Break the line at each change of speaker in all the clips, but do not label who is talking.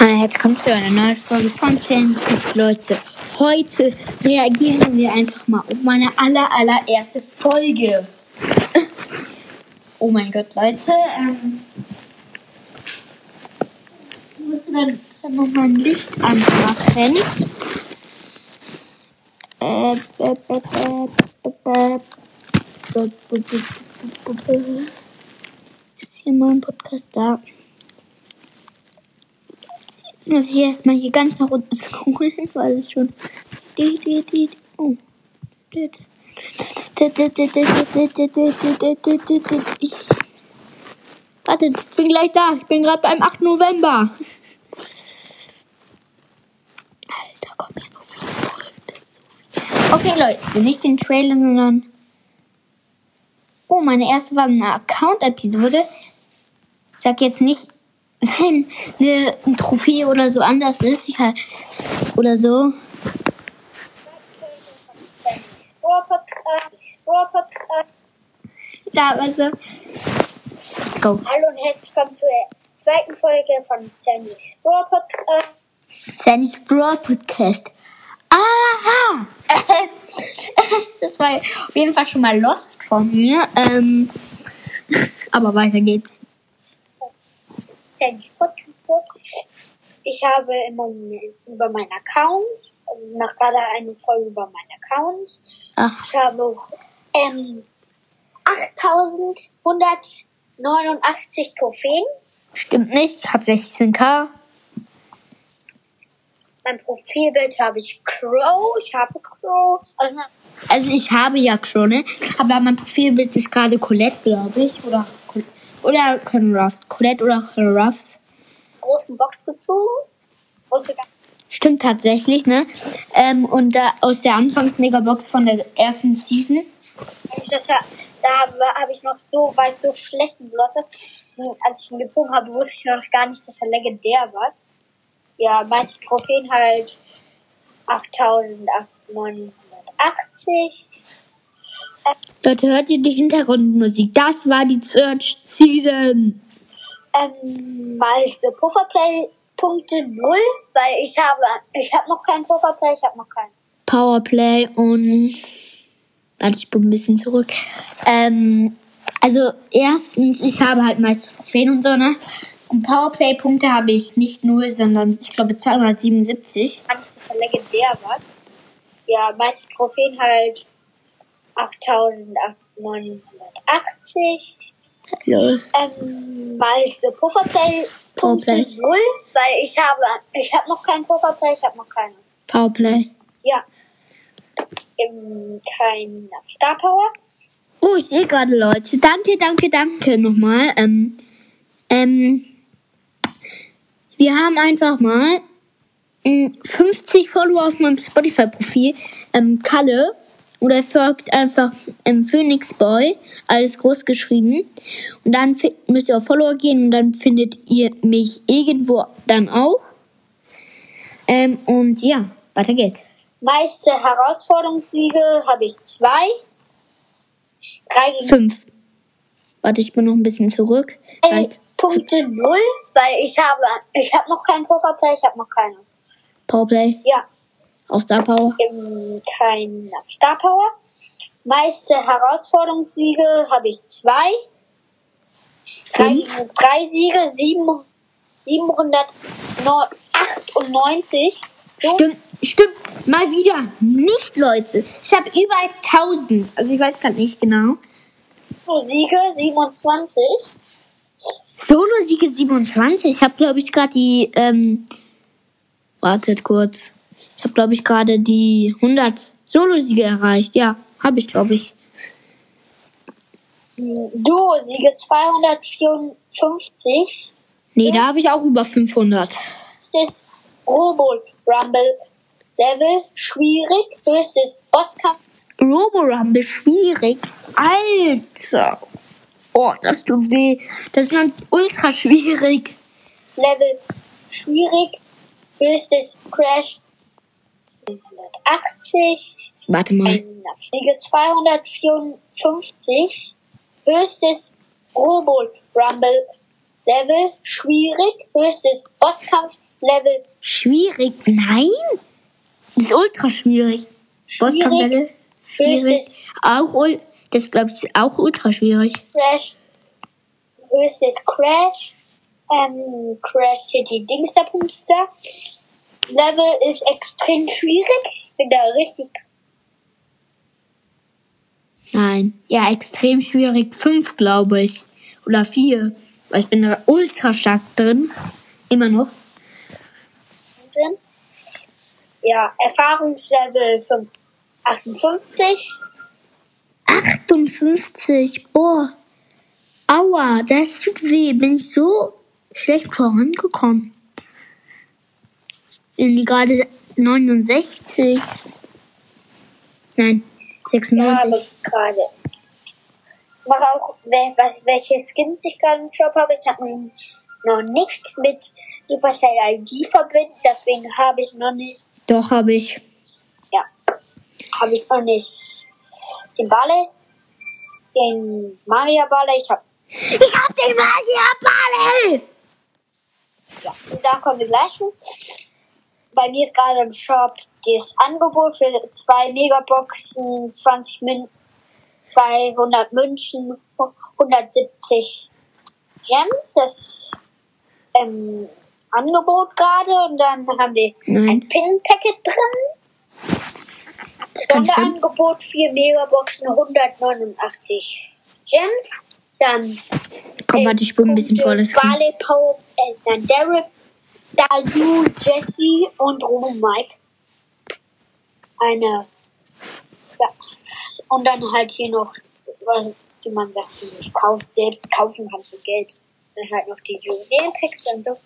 Hallo, herzlich willkommen zu einer neuen Folge von 10 Leute. Heute reagieren wir einfach mal auf meine aller, allererste Folge. oh mein Gott, Leute. Ähm, ich muss dann, dann noch mein Licht anmachen. Äh, äh, äh, ist hier mein Podcast da? Muss ich erstmal hier ganz nach unten scrollen, weil es schon. Oh. Warte, ich bin gleich da. Ich bin gerade beim 8. November. Alter, komm ja noch viel zurück. Okay, Leute, nicht den Trailer, sondern. Oh, meine erste war eine Account-Episode. Ich sag jetzt nicht, wenn eine, eine Trophäe oder so anders ist, ich halt, oder so. Da, also. Let's go.
Hallo und herzlich willkommen zur zweiten Folge von Sandy's Brawl Podcast.
Sandy's Brawl Podcast. Aha! Das war auf jeden Fall schon mal lost von mir. Ähm, aber weiter geht's.
Sandy's Podcast. Ich habe im Moment über meinen Account, also nach gerade eine Folge über meinen Account.
Ach,
Ich habe ähm, 8189 Trophäen.
stimmt nicht. Ich hab 16k.
Mein Profilbild habe ich Crow. Ich habe Crow. Also
Also ich habe ja schon, ne? Aber mein Profilbild ist gerade Colette, glaube ich. Oder Col- oder Colonel Ruffs. Colette oder Colonel Ruffs.
großen Box gezogen.
Stimmt tatsächlich, ne? Ähm, und da aus der Anfangs-Megabox von der ersten Season.
nicht, dass er, da habe habe ich noch so, war ich so schlecht Blosse. Als ich ihn gezogen habe, wusste ich noch gar nicht, dass er legendär war. Ja, meiste Trophäen halt 8980.
Leute, hört ihr die Hintergrundmusik? Das war die Third Season.
Ähm, meiste Pufferplay-Punkte 0, weil ich habe, ich habe noch keinen Pufferplay, ich habe noch keinen.
Powerplay und. Warte, ich bin ein bisschen zurück. Ähm, also, erstens, ich habe halt meist Trophäen und so, ne? Und Powerplay-Punkte habe ich nicht null, sondern ich glaube 277.
Gar nicht, dass er legendär war. Ja, meiste Trophäen halt 8980.
Lol.
Ähm, meiste Pufferplay Punkte
Powerplay.
0, weil ich habe, ich habe noch keinen Pufferplay, ich habe noch keinen.
Powerplay.
Ja. Ähm, kein Star Power.
Oh, ich sehe gerade Leute. Danke, danke, danke nochmal. Ähm, ähm, wir haben einfach mal ähm, 50 Follower auf meinem Spotify-Profil. Ähm, Kalle. Oder folgt einfach ähm, Phoenix Boy. Alles groß geschrieben. Und dann müsst ihr auf Follower gehen und dann findet ihr mich irgendwo dann auch. Ähm, und ja, weiter geht's.
Meiste Herausforderungssiege habe ich zwei. Drei gegen
Fünf. Warte, ich bin noch ein bisschen zurück.
drei Punkte 0, weil ich habe, ich habe noch keinen Pufferplay, ich habe noch keinen.
Powerplay.
Ja.
Auf Star Power.
kein Star Power. Meiste Herausforderungssiege habe ich zwei. Drei, drei Siege, sieben, 798. So,
Stimmt, stimmt, mal wieder. Nicht, Leute. Ich habe über 1000. Also ich weiß gerade nicht genau.
so Siege, 27.
Solo-Siege 27. Ich habe, glaube ich, gerade die, ähm, wartet kurz. Ich habe, glaube ich, gerade die 100 Solo-Siege erreicht. Ja, habe ich, glaube ich.
Duo-Siege, 254.
Nee, da habe ich auch über 500.
Höchstes Robo-Rumble Level, schwierig. Höchstes Oscar
Robo-Rumble, schwierig. Alter. Oh, das tut weh. Das ist dann ultra schwierig.
Level schwierig. Höchstes Crash 180.
Warte mal.
Siege 254. Höchstes Robo Rumble Level schwierig. Höchstes Bosskampf Level
Schwierig? Nein. Das ist ultra schwierig. Bosskampf-Level? Schwierig.
Höchstes
Auch, das glaube ich auch ultra schwierig.
Crash. Höchstes Crash. Ähm, Crash City Dingsterpunkster. Level ist extrem schwierig. Bin da richtig.
Nein. Ja, extrem schwierig. Fünf, glaube ich. Oder vier. Weil ich bin da ultra stark drin. Immer noch.
drin. Ja, Erfahrungslevel 5, 58.
58. Oh. Aua, das tut weh. Bin ich so schlecht vorangekommen. Bin gerade 69. Nein,
Ja,
96.
aber gerade. Ich mache auch, wel- welche Skins ich gerade im Shop habe. Ich habe ihn noch nicht mit Supercell ID verbinden, deswegen habe ich noch nicht,
Doch, habe ich.
ja, habe ich noch nicht den Ballet, den Maria Ballet. Ich habe,
Ich hab den Magierball!
ja, da kommen wir gleich zu. Bei mir ist gerade im Shop das Angebot für zwei Megaboxen, 20 Min 200 München, 170 Gems, das ähm, Angebot gerade und dann haben wir
Nein.
ein Pin-Packet drin. Sonderangebot 4 Megaboxen, 189 Gems. Dann
Komm, warte, ich bin ein bisschen Kind.
Barley Power, äh, dann Derek, da du, Jesse und Robo Mike. Eine. Ja. Und dann halt hier noch, was die man sagt, ich kauf, selbst, kaufen kann für Geld. Dann halt noch die Juwelenpacks und so.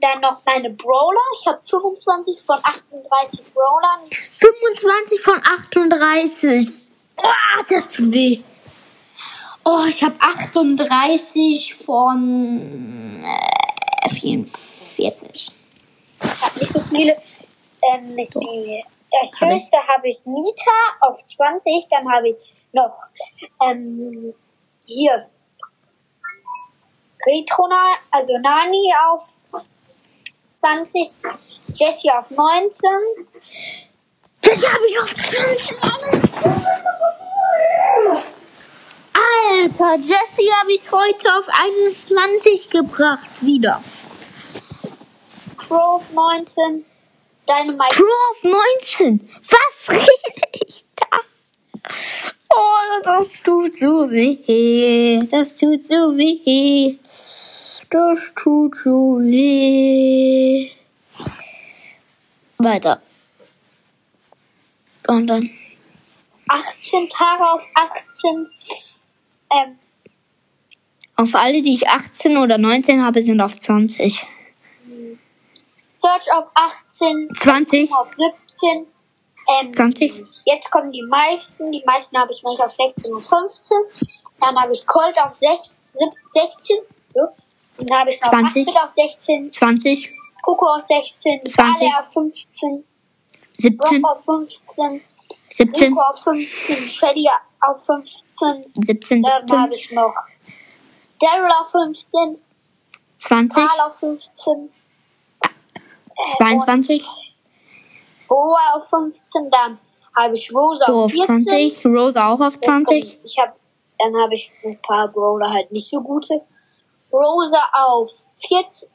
Dann noch meine Brawler. Ich habe 25 von 38 Brawlern.
25 von 38. Ah, das tut weh. Oh, ich habe 38 von äh,
54. 40. Wie viele? Ähm, so. Das
Kann
höchste habe ich Mieter auf 20, dann habe ich noch ähm, hier Retrona, also Nani auf 20, Jessie auf 19.
Das habe ich auf 20. Alter, Jessie habe ich heute auf 21 gebracht wieder.
Auf 19. Dynamite
auf 19. Was rede ich da? Oh, das tut so weh. Das tut so weh. Das tut so weh. Weiter. Und dann
18 Tage auf 18. Ähm,
auf alle, die ich 18 oder 19 habe, sind auf 20.
Search auf 18.
20?
auf 17. Ähm,
20?
Jetzt kommen die meisten. Die meisten habe ich manchmal auf 16 und 15. Dann habe ich Colt auf 16. 16 so. Dann habe ich noch
20.
Achtel auf 16.
20?
Coco auf 16.
20.
Barley auf 15.
17?
Rock auf 15.
17?
Rico auf 15. Shady auf 15.
17?
Dann habe
17?
ich noch Daryl auf 15.
20?
Karl auf 15. Äh,
22?
Boa auf 15. Dann habe ich Rosa
Bo
auf
auf
14.
20? Rosa auch auf 20?
Ich habe, dann habe ich ein paar Brawler halt nicht so gute. Rosa auf 14,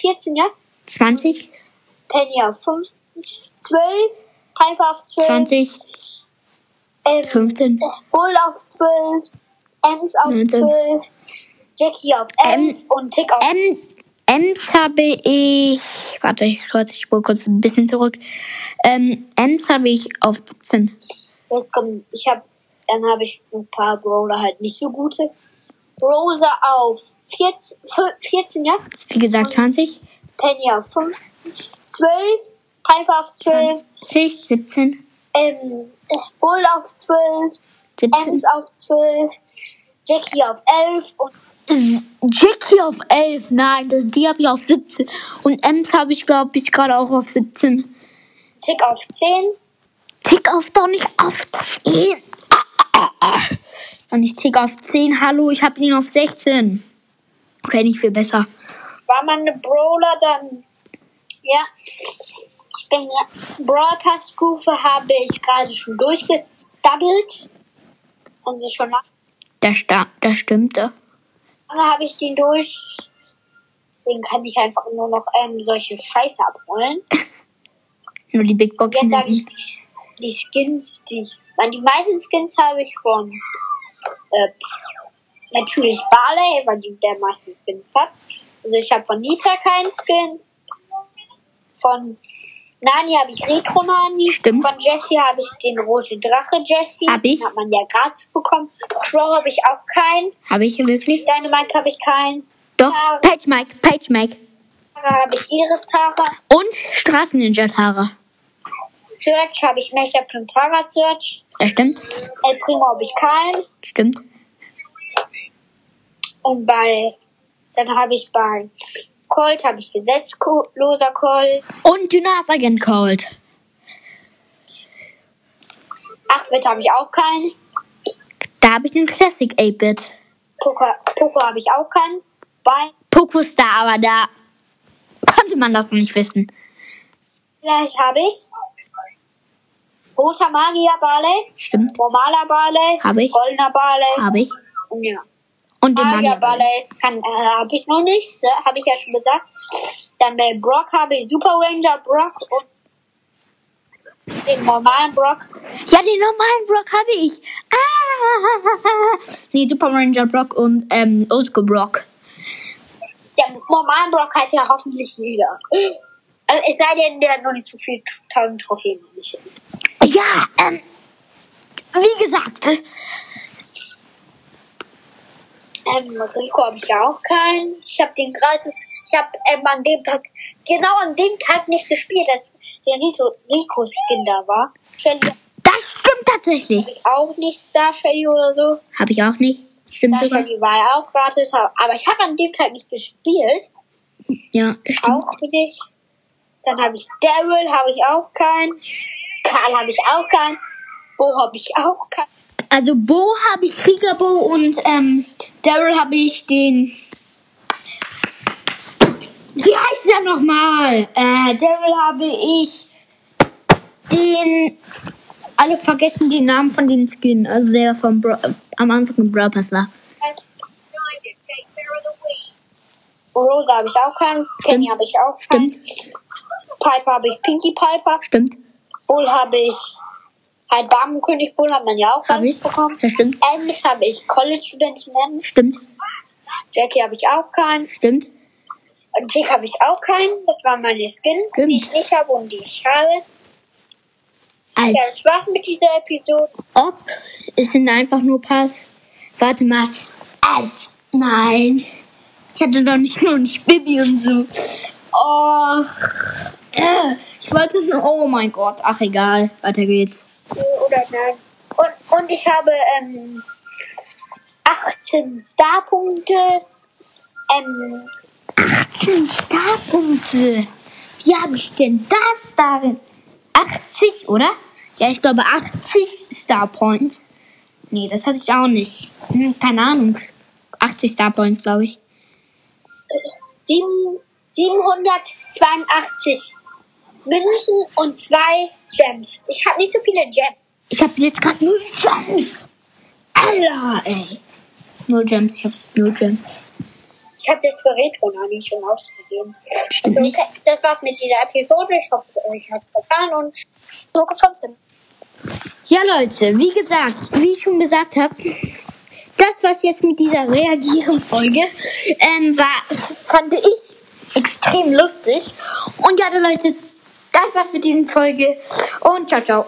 14 ja.
20?
Penny auf 5, 12. Piper auf 12.
20?
Ähm,
15?
Bull auf 12. Ems auf
19.
12. Jackie auf 11. und Tick auf
M Ems habe ich. Warte, ich, warte, ich kurz ein bisschen zurück. Ähm, Ems habe ich auf 17.
Jetzt kommt, ich habe, dann habe ich ein paar Brawler halt nicht so gute. Rosa auf 14, 14 ja.
Wie gesagt, 20?
Penny auf 5, 12. Piper auf 12.
20, 17,
Ähm, äh, Bull auf 12.
17.
Ems auf 12. Jackie auf 11. Und
Jackie auf 11. Nein, das, die habe ich auf 17. Und Ems habe ich, glaube ich, gerade auch auf 17.
Tick auf 10.
Tick auf doch nicht auf 10. Und ich tick auf 10. Hallo, ich habe ihn auf 16. Okay, nicht viel besser.
War man eine Brawler, dann. Ja. Ich bin. Brawl Pass Stufe habe ich gerade schon durchgestaddelt. Also schon lange
Das, das stimmt. Ja.
habe ich den durch. Deswegen kann ich einfach nur noch ähm, solche Scheiße abholen.
Nur die Big Boxen.
Jetzt sage ich die, die Skins, die. Weil die meisten Skins habe ich von. Äh, natürlich Barley, weil die der meisten Skins hat. Also ich habe von Nita keinen Skin. Von Nani habe ich Retro Nani.
Stimmt.
Von Jessie habe ich den roten Drache Jessie.
Hab ich.
Den hat man ja gratis bekommen. Crow habe ich auch keinen.
Habe ich hier wirklich?
Dynamite habe ich keinen.
Doch.
Tara
Page Mike, Page Mike.
habe ich Iris Tara.
Und Straßenninja Tara.
Search habe ich Mecha Plantara Search.
Das stimmt.
El Primo habe ich keinen.
Stimmt.
Und bei, dann habe ich bei Colt habe ich gesetzloser Colt.
Und Dynas Agent Cold.
8-Bit habe ich auch keinen.
Da habe ich den Classic 8-Bit.
Poker, Poker habe ich auch keinen. Bei
Poco Star, aber da konnte man das noch nicht wissen.
vielleicht habe ich roter Magier Barley,
Stimmt.
normaler Barley,
Hab ich.
goldener Barley
Habe ich.
ja.
Und den
Magier
Magier.
Barley kann, äh, habe ich noch nicht, ne? habe ich ja schon gesagt. Dann bei Brock habe ich Super Ranger Brock und den normalen Brock.
Ja, den normalen Brock habe ich. Ah! Nee, Super Ranger Brock und ähm, Oldschool Brock.
Der normalen Brock hat ja hoffentlich jeder. Also es sei denn, der hat noch nicht so viel tausend Trophäen. nicht.
Ja, ähm, wie gesagt, äh,
Ähm, Rico habe ich ja auch keinen. Ich habe den gratis, ich habe ähm, an dem Tag, genau an dem Tag nicht gespielt, als der Rico, Rico Skin da war. Shelly
das stimmt tatsächlich.
ich auch nicht, Star Shelly oder so.
Habe ich auch nicht. Stimmt
Star
sogar.
Shelly war ja auch gratis, aber ich habe an dem Tag nicht gespielt.
Ja, stimmt.
Auch nicht. Dann habe ich Daryl, habe ich auch keinen. Karl habe ich auch keinen. Bo habe ich auch keinen.
Also Bo habe ich Kriegerbo und ähm, Daryl habe ich den. Wie heißt der nochmal? Äh, Daryl habe ich den. Alle vergessen die Namen von den Skin, also der vom Bra am Anfang im Brawl Pass war.
Rosa habe ich auch keinen. Kenny habe ich auch keinen.
Stimmt,
Piper habe ich Pinky Piper.
stimmt.
Bull habe ich halt Barmenkönig Bull hat man ja auch ganz
ich.
bekommen.
Das stimmt,
Ems habe ich College Students Men's.
stimmt,
Jackie habe ich auch keinen.
stimmt.
Und Tick habe ich auch keinen. Das waren meine Skins,
Stimmt.
die ich nicht habe und die ich habe. Ja,
Als
das war's mit dieser Episode.
ob es sind einfach nur Pass. Warte mal. Als nein. Ich hatte doch nicht nur nicht Bibi und so. Och. Äh, ich wollte nur. Oh mein Gott. Ach egal. Weiter geht's.
Oder nein. Und, und ich habe ähm, 18 Starpunkte. Ähm,
18 Starpunkte. Wie habe ich denn das darin? 80, oder? Ja, ich glaube 80 Star Points. Nee, das hatte ich auch nicht. Hm, keine Ahnung. 80 Star Points, glaube ich.
sieben, 782 Münzen und zwei Gems. Ich habe nicht so viele Gems.
Ich habe jetzt gerade null Gems. Alter, ey. Null Gems, ich habe null Gems.
Ich habe das für Retro Nani schon ausgegeben.
Stimmt
Also,
nicht.
okay, das war's mit dieser Episode. Ich hoffe, euch hat's gefallen und so sind.
Ja, Leute, wie gesagt, wie ich schon gesagt habe, das, was jetzt mit dieser Reagieren-Folge ähm, war, fand ich extrem lustig. Und ja, Leute, das war's mit dieser Folge. Und ciao, ciao.